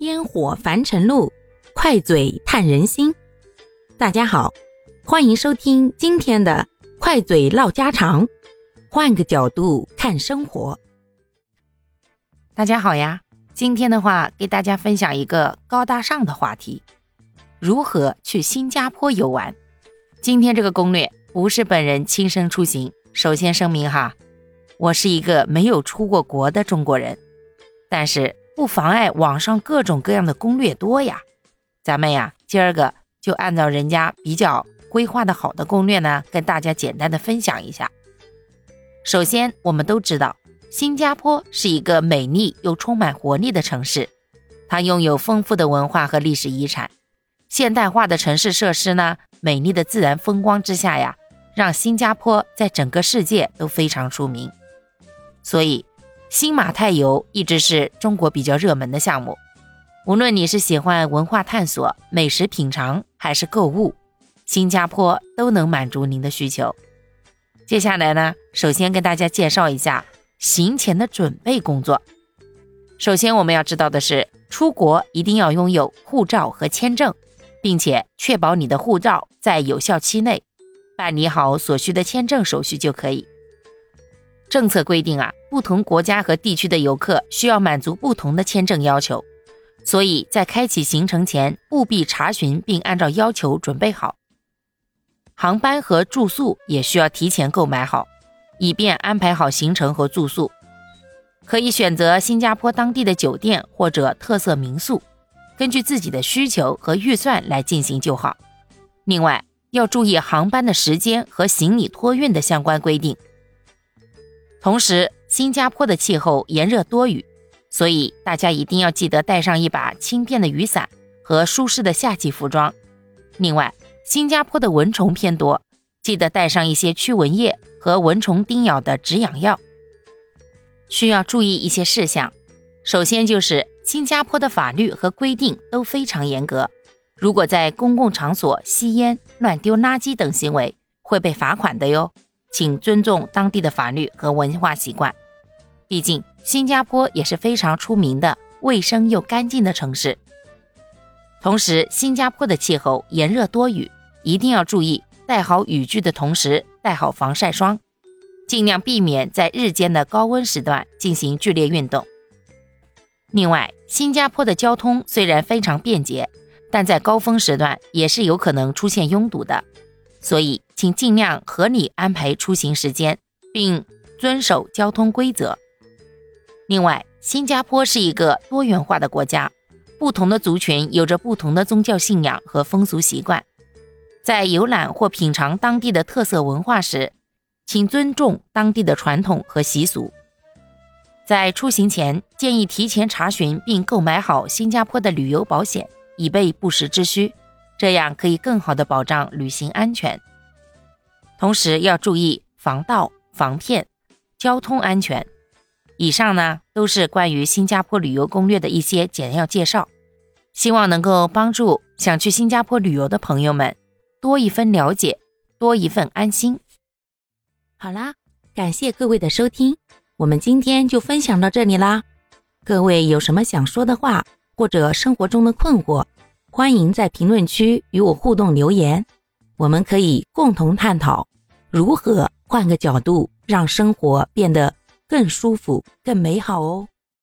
烟火凡尘路，快嘴探人心。大家好，欢迎收听今天的快嘴唠家常，换个角度看生活。大家好呀，今天的话给大家分享一个高大上的话题：如何去新加坡游玩。今天这个攻略不是本人亲身出行，首先声明哈，我是一个没有出过国的中国人，但是。不妨碍网上各种各样的攻略多呀，咱们呀今儿个就按照人家比较规划的好的攻略呢，跟大家简单的分享一下。首先，我们都知道新加坡是一个美丽又充满活力的城市，它拥有丰富的文化和历史遗产，现代化的城市设施呢，美丽的自然风光之下呀，让新加坡在整个世界都非常出名，所以。新马泰游一直是中国比较热门的项目，无论你是喜欢文化探索、美食品尝，还是购物，新加坡都能满足您的需求。接下来呢，首先跟大家介绍一下行前的准备工作。首先我们要知道的是，出国一定要拥有护照和签证，并且确保你的护照在有效期内，办理好所需的签证手续就可以。政策规定啊，不同国家和地区的游客需要满足不同的签证要求，所以在开启行程前务必查询并按照要求准备好。航班和住宿也需要提前购买好，以便安排好行程和住宿。可以选择新加坡当地的酒店或者特色民宿，根据自己的需求和预算来进行就好。另外，要注意航班的时间和行李托运的相关规定。同时，新加坡的气候炎热多雨，所以大家一定要记得带上一把轻便的雨伞和舒适的夏季服装。另外，新加坡的蚊虫偏多，记得带上一些驱蚊液和蚊虫叮咬的止痒药。需要注意一些事项，首先就是新加坡的法律和规定都非常严格，如果在公共场所吸烟、乱丢垃圾等行为，会被罚款的哟。请尊重当地的法律和文化习惯，毕竟新加坡也是非常出名的卫生又干净的城市。同时，新加坡的气候炎热多雨，一定要注意带好雨具的同时带好防晒霜，尽量避免在日间的高温时段进行剧烈运动。另外，新加坡的交通虽然非常便捷，但在高峰时段也是有可能出现拥堵的。所以，请尽量合理安排出行时间，并遵守交通规则。另外，新加坡是一个多元化的国家，不同的族群有着不同的宗教信仰和风俗习惯。在游览或品尝当地的特色文化时，请尊重当地的传统和习俗。在出行前，建议提前查询并购买好新加坡的旅游保险，以备不时之需。这样可以更好的保障旅行安全，同时要注意防盗、防骗、交通安全。以上呢都是关于新加坡旅游攻略的一些简要介绍，希望能够帮助想去新加坡旅游的朋友们多一分了解，多一份安心。好啦，感谢各位的收听，我们今天就分享到这里啦。各位有什么想说的话，或者生活中的困惑？欢迎在评论区与我互动留言，我们可以共同探讨如何换个角度让生活变得更舒服、更美好哦。